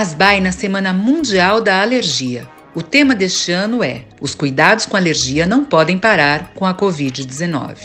Asbai na Semana Mundial da Alergia. O tema deste ano é: Os cuidados com alergia não podem parar com a Covid-19.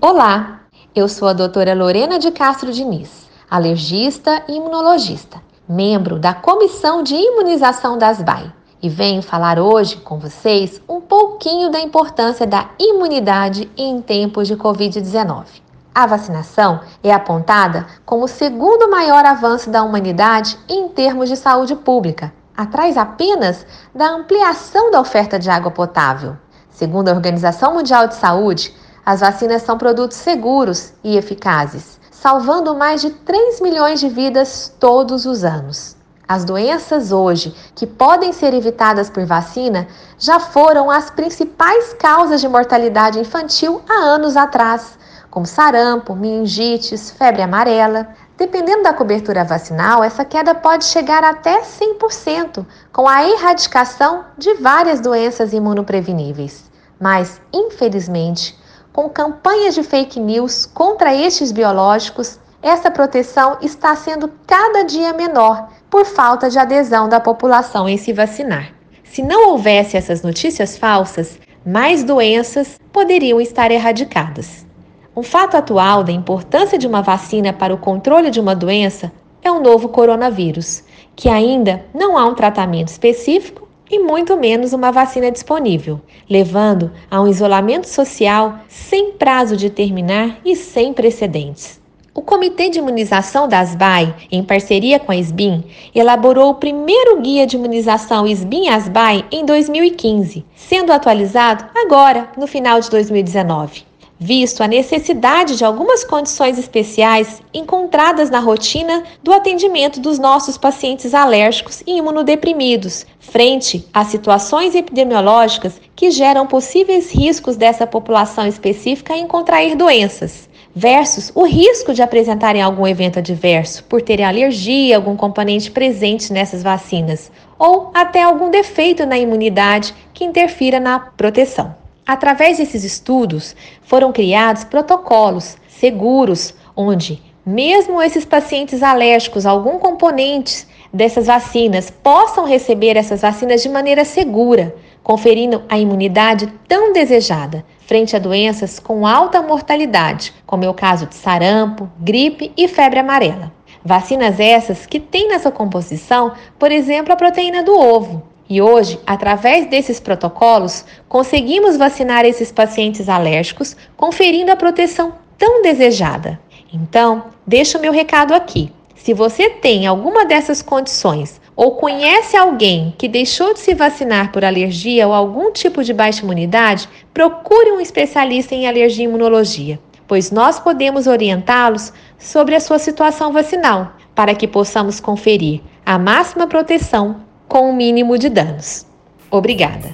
Olá, eu sou a doutora Lorena de Castro Diniz, alergista e imunologista, membro da Comissão de Imunização da Asbai, e venho falar hoje com vocês um pouquinho da importância da imunidade em tempos de Covid-19. A vacinação é apontada como o segundo maior avanço da humanidade em termos de saúde pública, atrás apenas da ampliação da oferta de água potável. Segundo a Organização Mundial de Saúde, as vacinas são produtos seguros e eficazes, salvando mais de 3 milhões de vidas todos os anos. As doenças hoje que podem ser evitadas por vacina já foram as principais causas de mortalidade infantil há anos atrás como sarampo, meningites, febre amarela. Dependendo da cobertura vacinal, essa queda pode chegar até 100%, com a erradicação de várias doenças imunopreveníveis. Mas, infelizmente, com campanhas de fake news contra estes biológicos, essa proteção está sendo cada dia menor por falta de adesão da população em se vacinar. Se não houvesse essas notícias falsas, mais doenças poderiam estar erradicadas. Um fato atual da importância de uma vacina para o controle de uma doença é o novo coronavírus, que ainda não há um tratamento específico e muito menos uma vacina disponível, levando a um isolamento social sem prazo de terminar e sem precedentes. O Comitê de Imunização da ASBAI, em parceria com a SBIM, elaborou o primeiro guia de imunização SBIM-ASBAI em 2015, sendo atualizado agora, no final de 2019 visto a necessidade de algumas condições especiais encontradas na rotina do atendimento dos nossos pacientes alérgicos e imunodeprimidos, frente a situações epidemiológicas que geram possíveis riscos dessa população específica em contrair doenças. Versus o risco de apresentarem algum evento adverso por terem alergia algum componente presente nessas vacinas, ou até algum defeito na imunidade que interfira na proteção. Através desses estudos, foram criados protocolos seguros, onde, mesmo esses pacientes alérgicos a algum componente dessas vacinas, possam receber essas vacinas de maneira segura, conferindo a imunidade tão desejada frente a doenças com alta mortalidade, como é o caso de sarampo, gripe e febre amarela. Vacinas essas que têm nessa composição, por exemplo, a proteína do ovo, e hoje, através desses protocolos, conseguimos vacinar esses pacientes alérgicos, conferindo a proteção tão desejada. Então, deixa o meu recado aqui. Se você tem alguma dessas condições ou conhece alguém que deixou de se vacinar por alergia ou algum tipo de baixa imunidade, procure um especialista em alergia e imunologia, pois nós podemos orientá-los sobre a sua situação vacinal, para que possamos conferir a máxima proteção com o mínimo de danos. Obrigada!